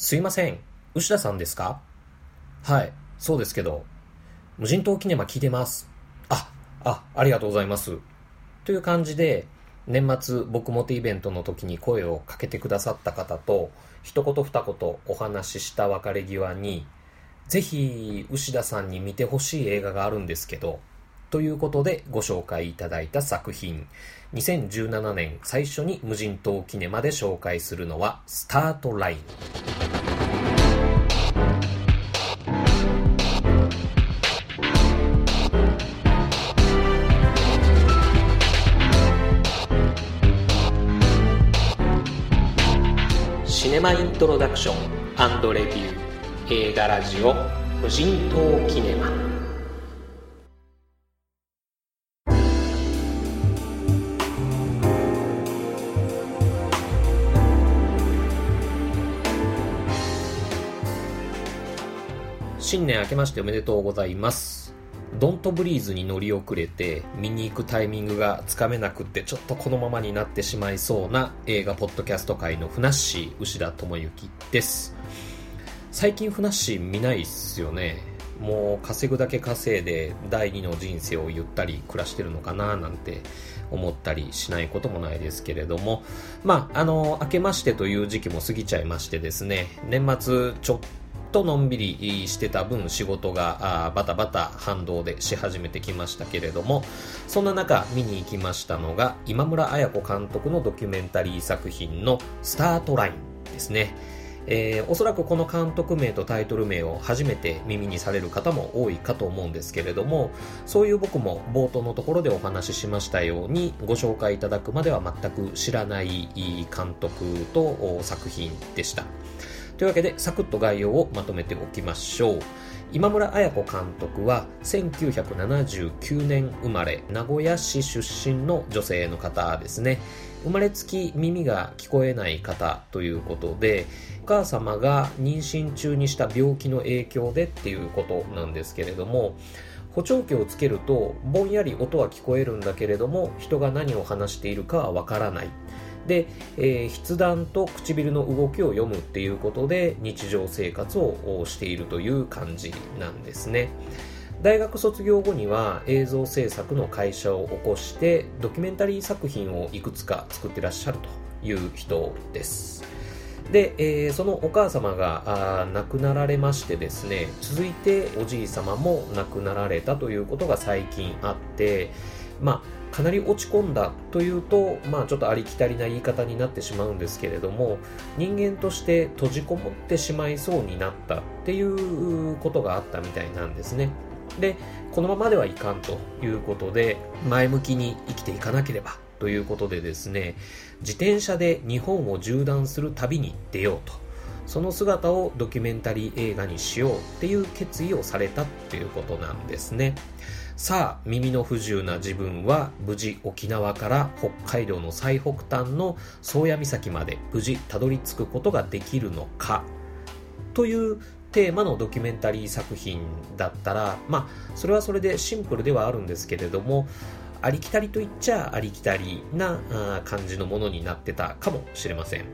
すいません。牛田さんですか？はい、そうですけど、無人島キネマ聞いてます。あ、あ、ありがとうございます。という感じで、年末僕モテイベントの時に声をかけてくださった方と、一言二言お話しした別れ際に、ぜひ、牛田さんに見てほしい映画があるんですけど、ということでご紹介いただいた作品。2017年最初に無人島キネマで紹介するのは、スタートライン。シネマイントロダクションレビュー映画ラジオ無人島キネマ新年明けましておめでとうございます。ドントブリーズに乗り遅れて見に行くタイミングがつかめなくってちょっとこのままになってしまいそうな映画ポッドキャスト界のふなっしー牛田智之です。最近ふなっしー見ないっすよね。もう稼ぐだけ稼いで第二の人生をゆったり暮らしてるのかななんて思ったりしないこともないですけれども、まあ、あの、明けましてという時期も過ぎちゃいましてですね、年末ちょっとのんびりしてた分仕事がバタバタ反動でし始めてきましたけれどもそんな中見に行きましたのが今村綾子監督のドキュメンタリー作品の「スタートライン」ですね。えー、おそらくこの監督名とタイトル名を初めて耳にされる方も多いかと思うんですけれどもそういう僕も冒頭のところでお話ししましたようにご紹介いただくまでは全く知らない監督と作品でした。というわけで、サクッと概要をまとめておきましょう。今村綾子監督は1979年生まれ、名古屋市出身の女性の方ですね。生まれつき耳が聞こえない方ということで、お母様が妊娠中にした病気の影響でっていうことなんですけれども、補聴器をつけるとぼんやり音は聞こえるんだけれども人が何を話しているかはわからないで、えー、筆談と唇の動きを読むっていうことで日常生活をしているという感じなんですね。大学卒業後には映像制作の会社を起こしてドキュメンタリー作品をいくつか作ってらっしゃるという人です。で、えー、そのお母様が亡くなられましてですね、続いておじい様も亡くなられたということが最近あって、まあ、かなり落ち込んだというと、まあ、ちょっとありきたりな言い方になってしまうんですけれども人間として閉じこもってしまいそうになったっていうことがあったみたいなんですね。でこのままではいかんということで前向きに生きていかなければということでですね自転車で日本を縦断する旅に出ようと。その姿をドキュメンタリー映画にしようっていう決意をされたっていうことなんですね。さあ、耳の不自由な自分は無事沖縄から北海道の最北端の宗谷岬まで無事たどり着くことができるのかというテーマのドキュメンタリー作品だったら、まあ、それはそれでシンプルではあるんですけれども、ありきたりと言っちゃありきたりな感じのものになってたかもしれません。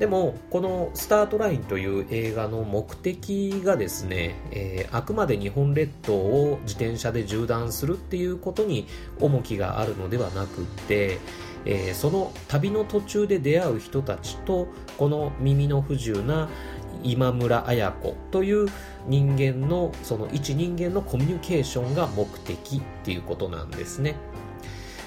でも、このスタートラインという映画の目的がですね、えー、あくまで日本列島を自転車で縦断するっていうことに重きがあるのではなくて、えー、その旅の途中で出会う人たちと、この耳の不自由な今村綾子という人間の、その一人間のコミュニケーションが目的っていうことなんですね。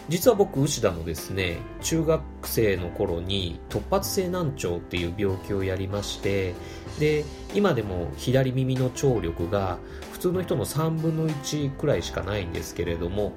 実は僕、牛田もですね、中学生の頃に突発性難聴っていう病気をやりまして、で、今でも左耳の聴力が普通の人の3分の1くらいしかないんですけれども、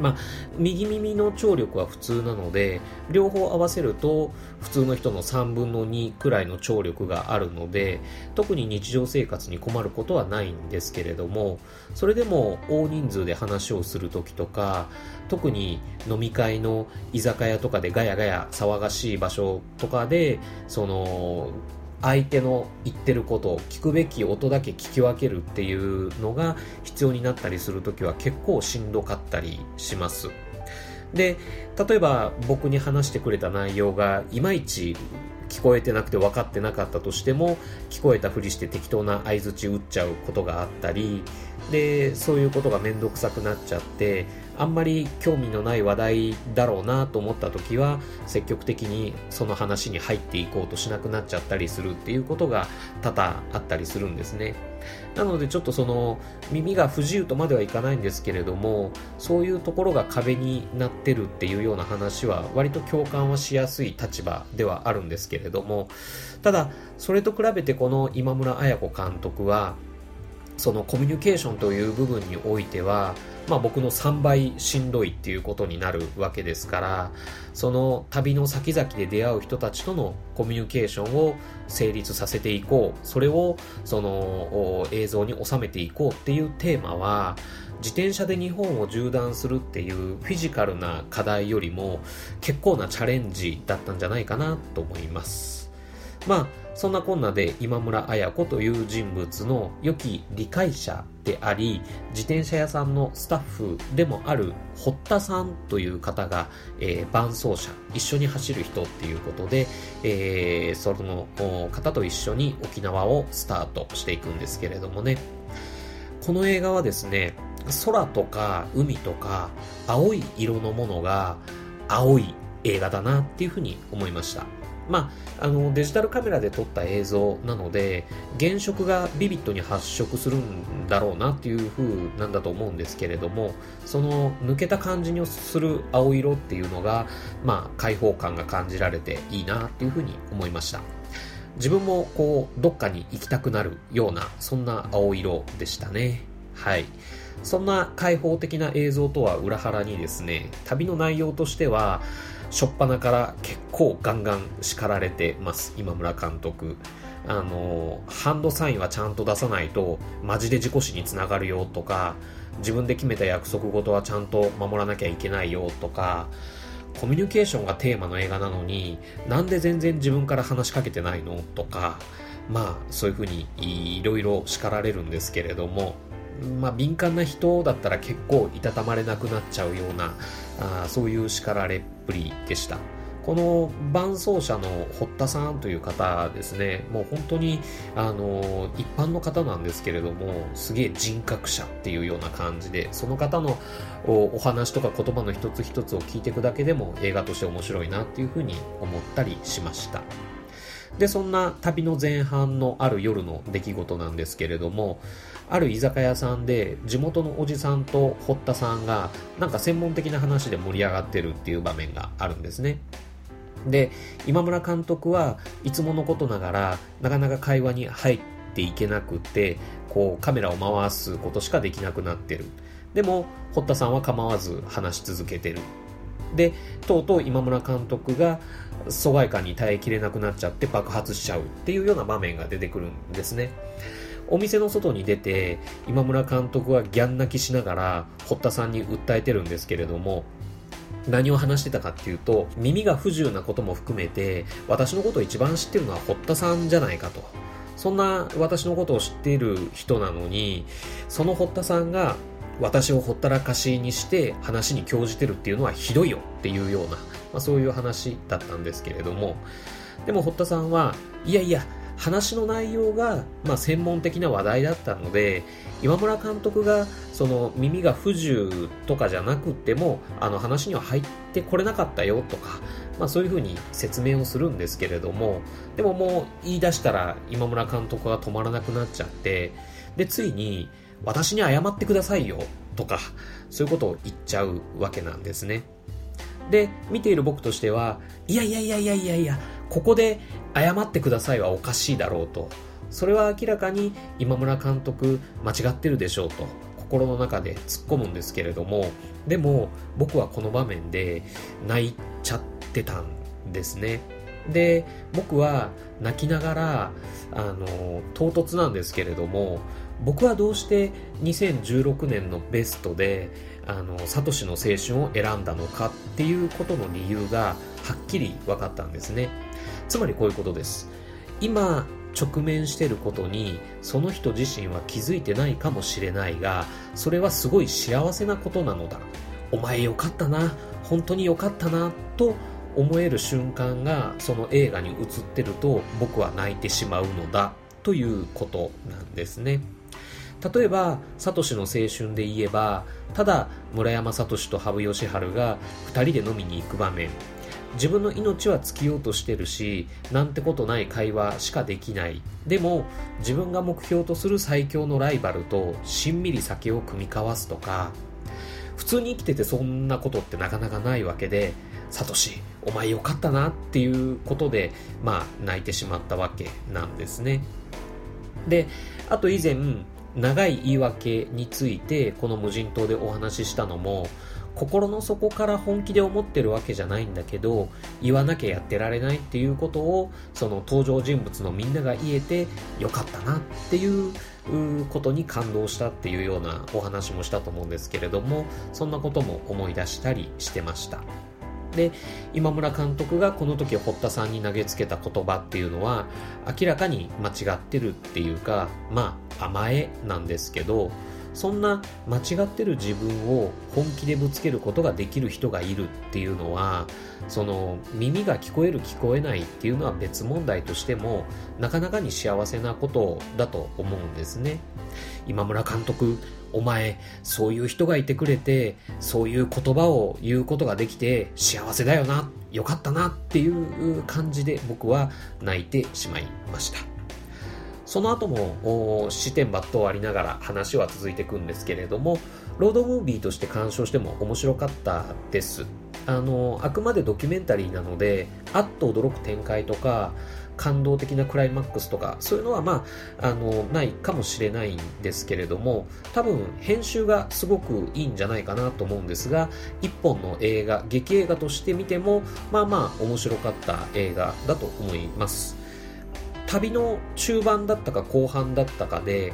まあ、右耳の聴力は普通なので、両方合わせると普通の人の3分の2くらいの聴力があるので、特に日常生活に困ることはないんですけれども、それでも大人数で話をするときとか、特に飲み会の居酒屋とかでガヤガヤ騒がしい場所とかで、その、相手の言ってることを聞くべき音だけ聞き分けるっていうのが必要になったりするときは結構しんどかったりします。で、例えば僕に話してくれた内容がいまいち聞こえてなくて分かってなかったとしても聞こえたふりして適当な相づち打っちゃうことがあったりでそういうことが面倒くさくなっちゃってあんまり興味のない話題だろうなと思った時は積極的にその話に入っていこうとしなくなっちゃったりするっていうことが多々あったりするんですね。なのでちょっとその耳が不自由とまではいかないんですけれどもそういうところが壁になってるっていうような話は割と共感はしやすい立場ではあるんですけれどもただそれと比べてこの今村綾子監督はそのコミュニケーションという部分においてはまあ、僕の3倍しんどいっていうことになるわけですからその旅の先々で出会う人たちとのコミュニケーションを成立させていこう。それをその映像に収めていこうっていうテーマは自転車で日本を縦断するっていうフィジカルな課題よりも結構なチャレンジだったんじゃないかなと思います。まあそんなこんなで今村綾子という人物の良き理解者であり、自転車屋さんのスタッフでもある堀田さんという方が、えー、伴走者、一緒に走る人っていうことで、えー、その方と一緒に沖縄をスタートしていくんですけれどもね、この映画はですね、空とか海とか青い色のものが青い映画だなっていうふうに思いました。まあ、あのデジタルカメラで撮った映像なので原色がビビッドに発色するんだろうなっていう風なんだと思うんですけれどもその抜けた感じにする青色っていうのが、まあ、開放感が感じられていいなっていう風に思いました。自分もこうどっかに行きたくなるようなそんな青色でしたね。はい。そんな開放的な映像とは裏腹にですね旅の内容としては初っ端から結構ガンガン叱られてます。今村監督。あのハンドサインはちゃんと出さないとマジで事故死につながるよとか自分で決めた約束事はちゃんと守らなきゃいけないよとかコミュニケーションがテーマの映画なのになんで全然自分から話しかけてないのとかまあそういうふうにいろいろ叱られるんですけれどもまあ、敏感な人だったら結構いたたまれなくなっちゃうようなあそういう叱られっぷりでした。この伴走者の堀田さんという方ですね。もう本当にあの一般の方なんですけれどもすげえ人格者っていうような感じでその方のお話とか言葉の一つ一つを聞いていくだけでも映画として面白いなっていうふうに思ったりしました。でそんな旅の前半のある夜の出来事なんですけれどもある居酒屋さんで地元のおじさんと堀田さんがなんか専門的な話で盛り上がってるっていう場面があるんですね。で今村監督はいつものことながらなかなか会話に入っていけなくてこうカメラを回すことしかできなくなってる。でも堀田さんは構わず話し続けてる。でとうとう今村監督が疎外感に耐えきれなくなっちゃって爆発しちゃうっていうような場面が出てくるんですね。お店の外に出て今村監督はギャン泣きしながら堀田さんに訴えてるんですけれども何を話してたかっていうと耳が不自由なことも含めて私のことを一番知ってるのは堀田さんじゃないかと。そんな私のことを知っている人なのにその堀田さんが私をほったらかしにして話に興じてるっていうのはひどいよっていうような、まあ、そういう話だったんですけれども。でも堀田さんはいやいや話の内容が、まあ、専門的な話題だったので今村監督がその耳が不自由とかじゃなくてもあの話には入ってこれなかったよとか、まあ、そういうふうに説明をするんですけれどもでももう言い出したら今村監督が止まらなくなっちゃってでついに私に謝ってくださいよとかそういうことを言っちゃうわけなんですね。で見ている僕としてはいやいやいやいやいやいやここで謝ってくださいはおかしいだろうと。それは明らかに今村監督間違ってるでしょうと心の中で突っ込むんですけれども、でも僕はこの場面で泣いちゃってたんですね。で、僕は泣きながら、あの、唐突なんですけれども、僕はどうして2016年のベストで、あの、サトシの青春を選んだのかっていうことの理由がはっきり分かったんですね。つまりこういうことです。今、直面していることにその人自身は気づいてないかもしれないがそれはすごい幸せなことなのだお前よかったな本当によかったなと思える瞬間がその映画に映ってると僕は泣いてしまうのだということなんですね。例えば、サトシの青春で言えば、ただ村山聡と羽生善治が2人で飲みに行く場面。自分の命は尽きようとしてるし、なんてことない会話しかできない。でも、自分が目標とする最強のライバルとしんみり酒を組み交わすとか、普通に生きててそんなことってなかなかないわけで、サトシ、お前よかったなっていうことで、まあ、泣いてしまったわけなんですね。で、あと以前、長い言い訳についてこの無人島でお話ししたのも心の底から本気で思ってるわけじゃないんだけど言わなきゃやってられないっていうことをその登場人物のみんなが言えてよかったなっていうことに感動したっていうようなお話もしたと思うんですけれどもそんなことも思い出したりしてました。で今村監督がこの時堀田さんに投げつけた言葉っていうのは明らかに間違ってるっていうかまあ甘えなんですけどそんな間違ってる自分を本気でぶつけることができる人がいるっていうのはその耳が聞こえる聞こえないっていうのは別問題としてもなかなかに幸せなことだと思うんですね。今村監督お前、そういう人がいてくれて、そういう言葉を言うことができて、幸せだよな、よかったなっていう感じで僕は泣いてしまいました。その後も視点抜刀ありながら話は続いていくんですけれども、ロードムービーとして鑑賞しても面白かったです。あの、あくまでドキュメンタリーなので、あっと驚く展開とか、感動的なクライマックスとか、そういうのはまあ、あの、ないかもしれないんですけれども、多分編集がすごくいいんじゃないかなと思うんですが、一本の映画、劇映画として見ても、まあまあ面白かった映画だと思います。旅の中盤だったか後半だったかで、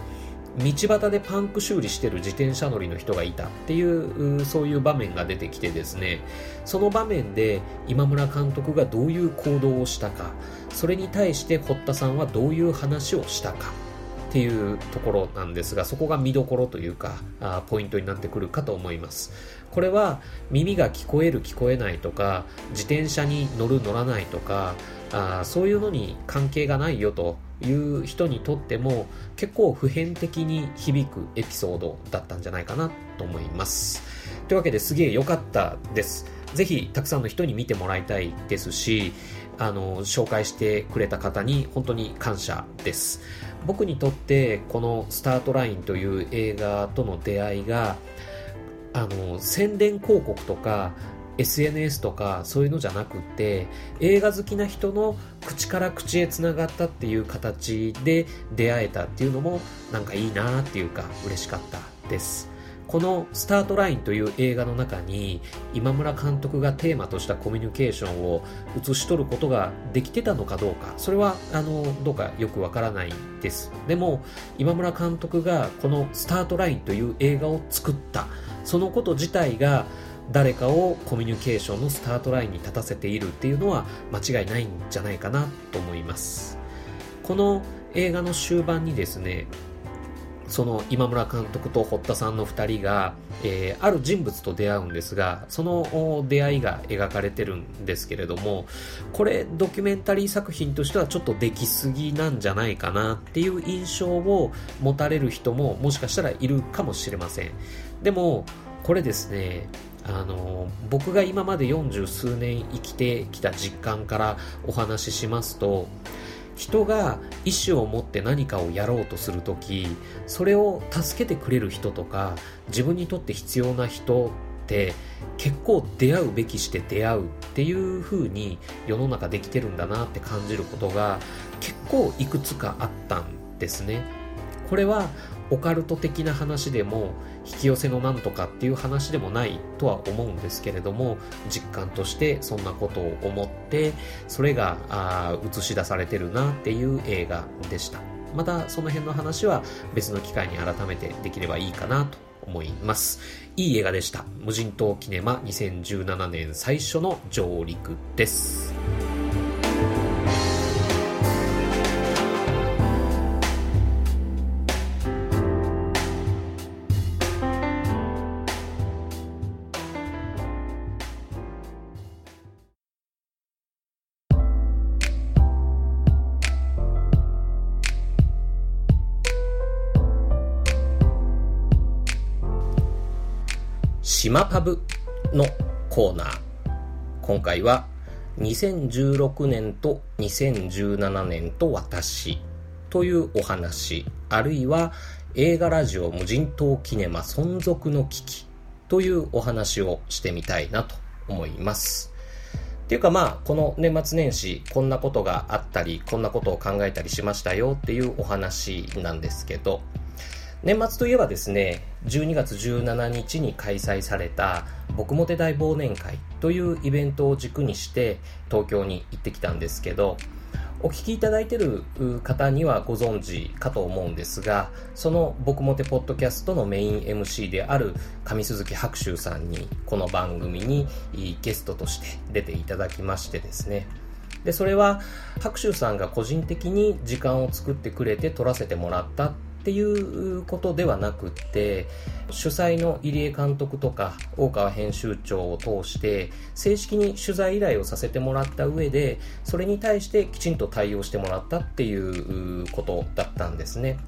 道端でパンク修理してる自転車乗りの人がいたっていうそういう場面が出てきてですね。その場面で今村監督がどういう行動をしたか。それに対して堀田さんはどういう話をしたかっていうところなんですがそこが見どころというかあポイントになってくるかと思います。これは耳が聞こえる聞こえないとか自転車に乗る乗らないとかあそういうのに関係がないよという人にとっても結構普遍的に響くエピソードだったんじゃないかなと思います。というわけですげえ良かったです。ぜひたくさんの人に見てもらいたいですし、あの、紹介してくれた方に本当に感謝です。僕にとってこのスタートラインという映画との出会いが、あの、宣伝広告とか SNS とかそういうのじゃなくて映画好きな人の口から口へつながったっていう形で出会えたっていうのもなんかいいなっていうか嬉しかったです。この「スタートライン」という映画の中に今村監督がテーマとしたコミュニケーションを映し取ることができてたのかどうかそれはあのどうかよくわからないです。でも今村監督がこの「スタートライン」という映画を作った。そのこと自体が誰かをコミュニケーションのスタートラインに立たせているっていうのは間違いないんじゃないかなと思います。この映画の終盤にですねその今村監督と堀田さんの2人が、えー、ある人物と出会うんですがその出会いが描かれてるんですけれどもこれドキュメンタリー作品としてはちょっとできすぎなんじゃないかなっていう印象を持たれる人ももしかしたらいるかもしれません。でもこれですねあの僕が今まで40数年生きてきた実感からお話ししますと人が意思を持って何かをやろうとするときそれを助けてくれる人とか自分にとって必要な人って結構出会うべきして出会うっていう風に世の中できてるんだなって感じることが結構いくつかあったんですね。これはオカルト的な話でも引き寄せのなんとかっていう話でもないとは思うんですけれども実感としてそんなことを思ってそれがあ映し出されてるなっていう映画でした。またその辺の話は別の機会に改めてできればいいかなと思います。いい映画でした。無人島キネマ2017年最初の上陸です。島パブのコーナー。今回は2016年と2017年と私というお話、あるいは映画ラジオ無人島キネマ存続の危機というお話をしてみたいなと思います。っていうかまあ、この年末年始、こんなことがあったり、こんなことを考えたりしましたよっていうお話なんですけど、年末といえばですね、12月17日に開催された僕もて大忘年会というイベントを軸にして東京に行ってきたんですけど、お聞きいただいている方にはご存知かと思うんですが、その僕もてポッドキャストのメイン MC である上鈴木白秋さんにこの番組にゲストとして出ていただきましてですね、で、それは白秋さんが個人的に時間を作ってくれて撮らせてもらったっていうことではなくって主催の入江監督とか大川編集長を通して正式に取材依頼をさせてもらった上でそれに対してきちんと対応してもらったっていうことだったんですね。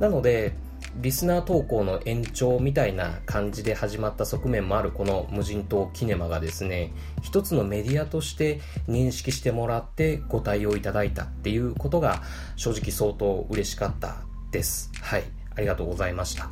なのでリスナー投稿の延長みたいな感じで始まった側面もあるこの無人島キネマがですね一つのメディアとして認識してもらってご対応いただいたっていうことが正直相当嬉しかったです。はい。ありがとうございました。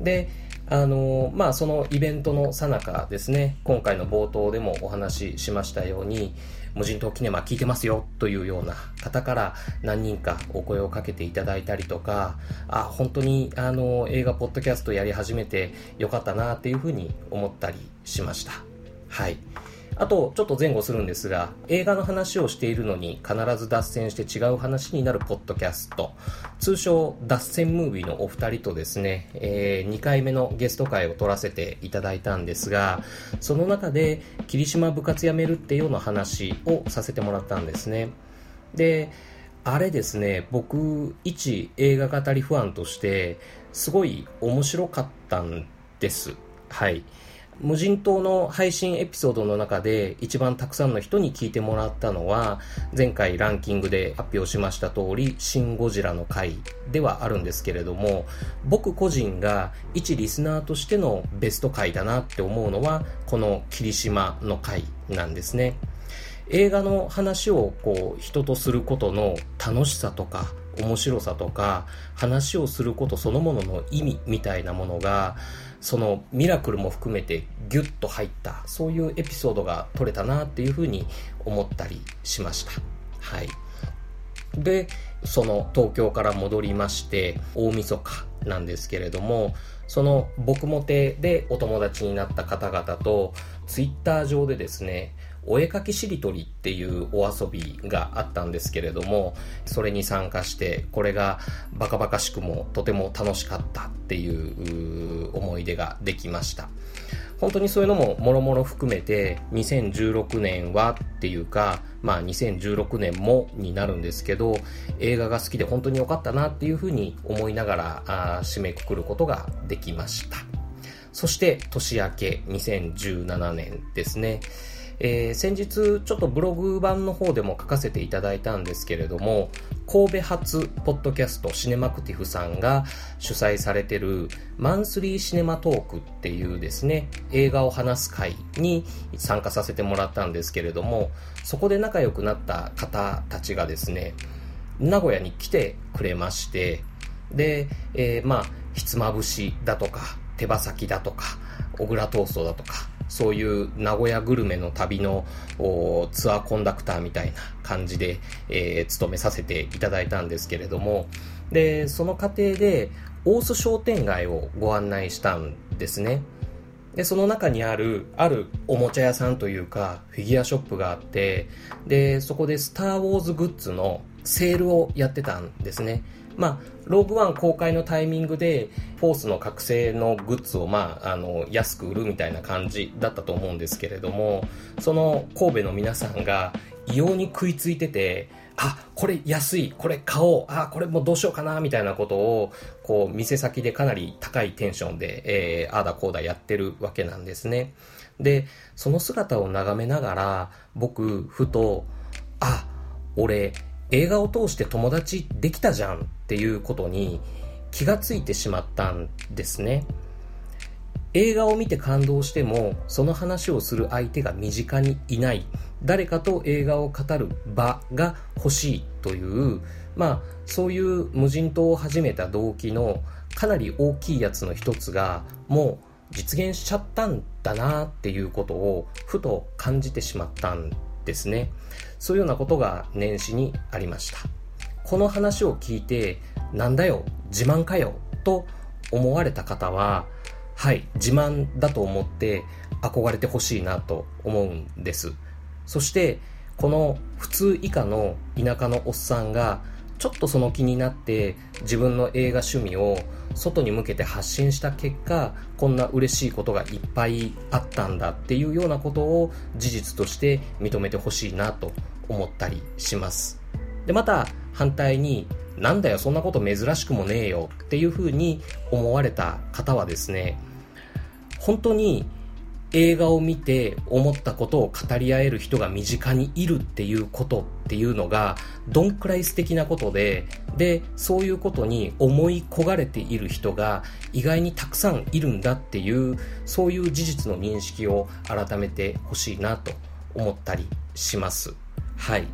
で、あのまあ、そのイベントのさなかですね、今回の冒頭でもお話ししましたように、無人島キネマ聞いてますよというような方から何人かお声をかけていただいたりとか、あ、本当にあの映画ポッドキャストやり始めてよかったなっていうふうに思ったりしました。はい。あと、ちょっと前後するんですが、映画の話をしているのに必ず脱線して違う話になるポッドキャスト、通称脱線ムービーのお二人とですね、えー、2回目のゲスト会を取らせていただいたんですが、その中で、霧島部活やめるっていうような話をさせてもらったんですね。で、あれですね、僕、一映画語りファンとして、すごい面白かったんです。はい。無人島の配信エピソードの中で一番たくさんの人に聞いてもらったのは前回ランキングで発表しました通りシン・ゴジラの回ではあるんですけれども僕個人が一リスナーとしてのベスト回だなって思うのはこの霧島の回なんですね。映画の話をこう人とすることの楽しさとか面白さとか話をすることそのものの意味みたいなものがそのミラクルも含めてギュッと入ったそういうエピソードが撮れたなっていうふうに思ったりしました。はい。でその東京から戻りまして大晦日なんですけれどもその僕もてでお友達になった方々とツイッター上でですねお絵かきしりとりっていうお遊びがあったんですけれども、それに参加して、これがバカバカしくもとても楽しかったっていう思い出ができました。本当にそういうのももろもろ含めて、2016年はっていうか、まあ2016年もになるんですけど、映画が好きで本当に良かったなっていうふうに思いながらあ締めくくることができました。そして年明け2017年ですね。えー、先日ちょっとブログ版の方でも書かせていただいたんですけれども、神戸発ポッドキャストシネマクティフさんが主催されてるマンスリーシネマトークっていうですね、映画を話す会に参加させてもらったんですけれども、そこで仲良くなった方たちがですね、名古屋に来てくれまして、で、えー、まあ、ひつまぶしだとか、手羽先だとか、小倉トーストだとか、そういう名古屋グルメの旅のツアーコンダクターみたいな感じで、えー、勤めさせていただいたんですけれども、で、その過程で、大須商店街をご案内したんですね。で、その中にある、あるおもちゃ屋さんというか、フィギュアショップがあって、で、そこでスターウォーズグッズのセールをやってたんですね。まあ、ローグワン公開のタイミングで、フォースの覚醒のグッズを、まあ、あの、安く売るみたいな感じだったと思うんですけれども、その神戸の皆さんが異様に食いついてて、あ、これ安い、これ買おう、あ、これもうどうしようかな、みたいなことを、こう、店先でかなり高いテンションで、えー、ああだこうだやってるわけなんですね。で、その姿を眺めながら、僕、ふと、あ、俺、映画を通して友達できたじゃんっていうことに気がついてしまったんですね。映画を見て感動してもその話をする相手が身近にいない。誰かと映画を語る場が欲しいという。まあそういう無人島を始めた動機のかなり大きいやつの一つがもう実現しちゃったんだなっていうことをふと感じてしまったんですね。そういうようなことが年始にありました。この話を聞いてなんだよ自慢かよと思われた方ははい自慢だと思って憧れてほしいなと思うんです。そしてこの普通以下の田舎のおっさんがちょっとその気になって自分の映画趣味を外に向けて発信した結果こんな嬉しいことがいっぱいあったんだっていうようなことを事実として認めてほしいなと思ったりします。でまた反対になんだよそんなこと珍しくもねえよっていうふうに思われた方はですね本当に映画を見て思ったことを語り合える人が身近にいるっていうことっていうのがどんくらい素敵なことででそういうことに思い焦がれている人が意外にたくさんいるんだっていうそういう事実の認識を改めてほしいなと思ったりします。はい。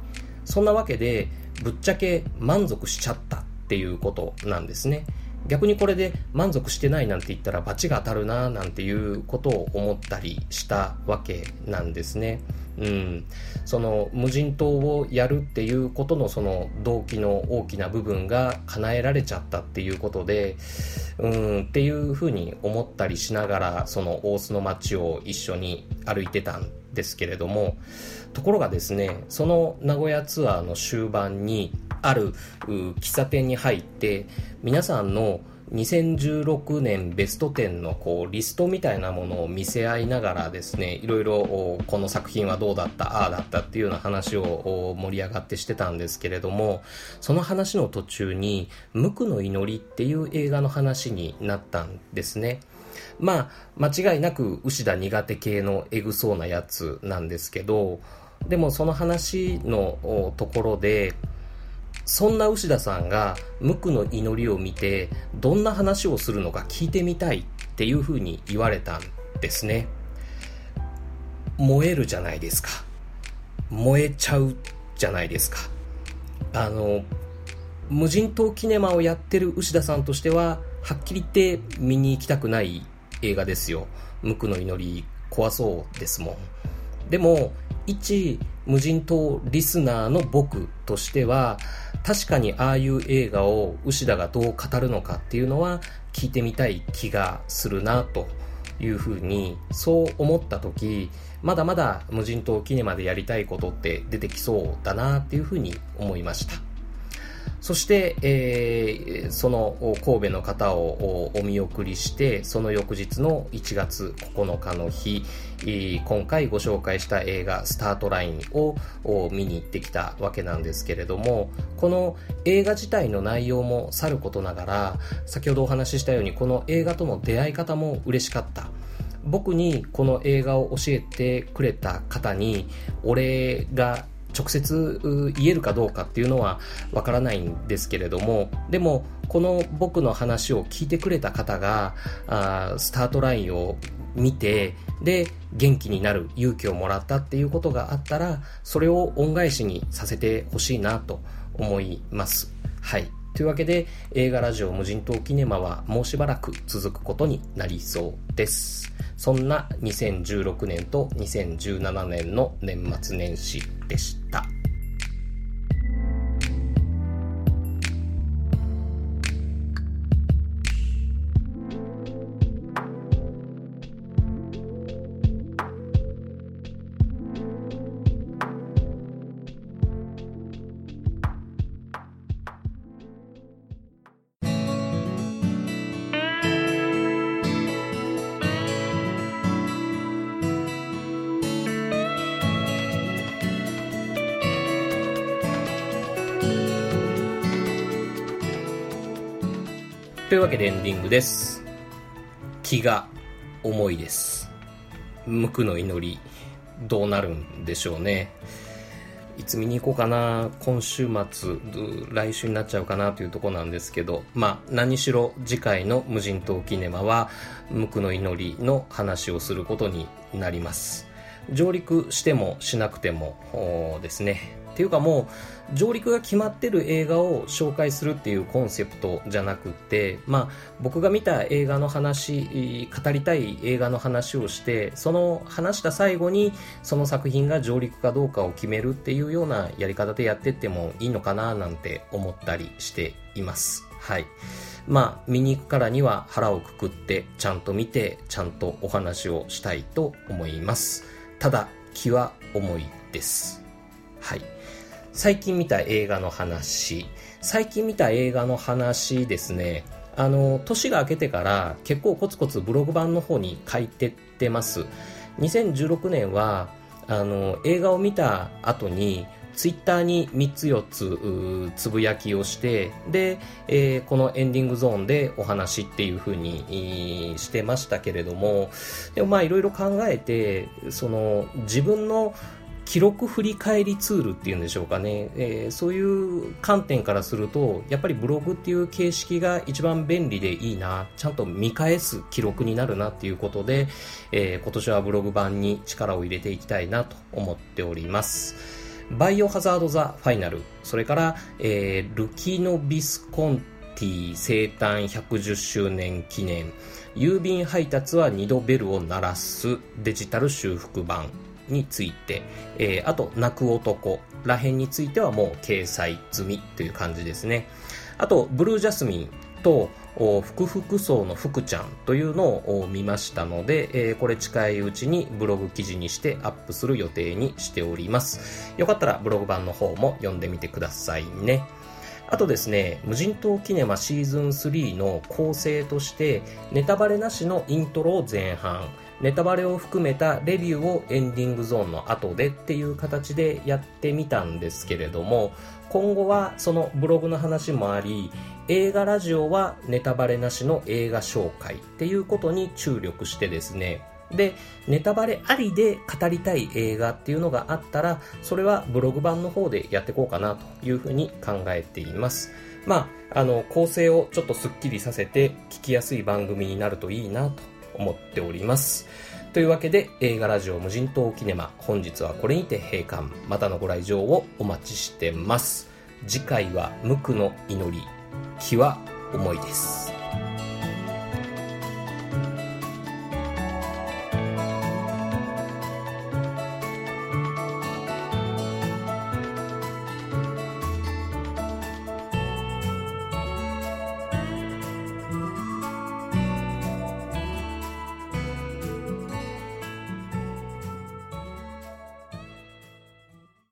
そんなわけでぶっちゃけ満足しちゃったっていうことなんですね。逆にこれで満足してないなんて言ったら罰が当たるななんていうことを思ったりしたわけなんですね。うん、その無人島をやるっていうことのその動機の大きな部分が叶えられちゃったっていうことで、うん、っていうふうに思ったりしながらその大須の街を一緒に歩いてたんですけれどもところがですねその名古屋ツアーの終盤にある喫茶店に入って皆さんの2016年ベスト10のこうリストみたいなものを見せ合いながらですねいろいろこの作品はどうだったああだったっていうような話を盛り上がってしてたんですけれどもその話の途中に「無垢の祈り」っていう映画の話になったんですね。まあ間違いなく牛田苦手系のエグそうなやつなんですけどでもその話のところでそんな牛田さんが無垢の祈りを見てどんな話をするのか聞いてみたいっていうふうに言われたんですね。燃えるじゃないですか。燃えちゃうじゃないですか。あの無人島キネマをやってる牛田さんとしてははっきり言って見に行きたくない映画ですよ。無垢の祈り怖そうですもん。でも一無人島リスナーの僕としては確かにああいう映画を牛田がどう語るのかっていうのは聞いてみたい気がするなというふうにそう思った時まだまだ無人島キネマでやりたいことって出てきそうだなっていうふうに思いました。そして、えー、その神戸の方をお見送りして、その翌日の1月9日の日、今回ご紹介した映画スタートラインを見に行ってきたわけなんですけれども、この映画自体の内容もさることながら、先ほどお話ししたようにこの映画との出会い方も嬉しかった。僕にこの映画を教えてくれた方にお礼が直接言えるかどうかっていうのはわからないんですけれどもでもこの僕の話を聞いてくれた方があスタートラインを見てで元気になる勇気をもらったっていうことがあったらそれを恩返しにさせてほしいなと思います。はい。というわけで映画ラジオ無人島キネマはもうしばらく続くことになりそうです。そんな2016年と2017年の年末年始でした。というわけでエンディングです。気が重いです。無垢の祈り、どうなるんでしょうね。いつ見に行こうかな、今週末、来週になっちゃうかなというとこなんですけど、まあ、何しろ次回の無人島キネマは、無垢の祈りの話をすることになります。上陸してもしなくてもですね、ていうかもう上陸が決まってる映画を紹介するっていうコンセプトじゃなくて、まあ、僕が見た映画の話語りたい映画の話をしてその話した最後にその作品が上陸かどうかを決めるっていうようなやり方でやってってもいいのかななんて思ったりしています。はい。まあ見に行くからには腹をくくってちゃんと見てちゃんとお話をしたいと思います。ただ気は重いです。はい最近見た映画の話。最近見た映画の話ですね。あの、年が明けてから結構コツコツブログ版の方に書いてってます。2016年は、あの、映画を見た後に、ツイッターに3つ4つつぶやきをして、で、えー、このエンディングゾーンでお話っていう風にしてましたけれども、でもまあいろいろ考えて、その自分の記録振り返りツールっていうんでしょうかね、えー、そういう観点からすると、やっぱりブログっていう形式が一番便利でいいな、ちゃんと見返す記録になるなっていうことで、えー、今年はブログ版に力を入れていきたいなと思っております。バイオハザード・ザ・ファイナル、それから、えー、ルキノビスコンティ生誕110周年記念、郵便配達は2度ベルを鳴らす。デジタル修復版、について、えー、あと、泣く男らへんについてはもう掲載済みという感じですね。あと、ブルージャスミンと、福福層の福ちゃんというのを見ましたので、えー、これ近いうちにブログ記事にしてアップする予定にしております。よかったらブログ版の方も読んでみてくださいね。あとですね、無人島キネマシーズン3の構成として、ネタバレなしのイントロを前半、ネタバレを含めたレビューをエンディングゾーンの後でっていう形でやってみたんですけれども、今後はそのブログの話もあり、映画ラジオはネタバレなしの映画紹介っていうことに注力してですね、で、ネタバレありで語りたい映画っていうのがあったら、それはブログ版の方でやっていこうかなというふうに考えています。まあ、あの、構成をちょっとスッキリさせて聞きやすい番組になるといいなと思っております。というわけで映画ラジオ無人島キネマ本日はこれにて閉館。またのご来場をお待ちしてます。次回は無垢の祈り気は重いです。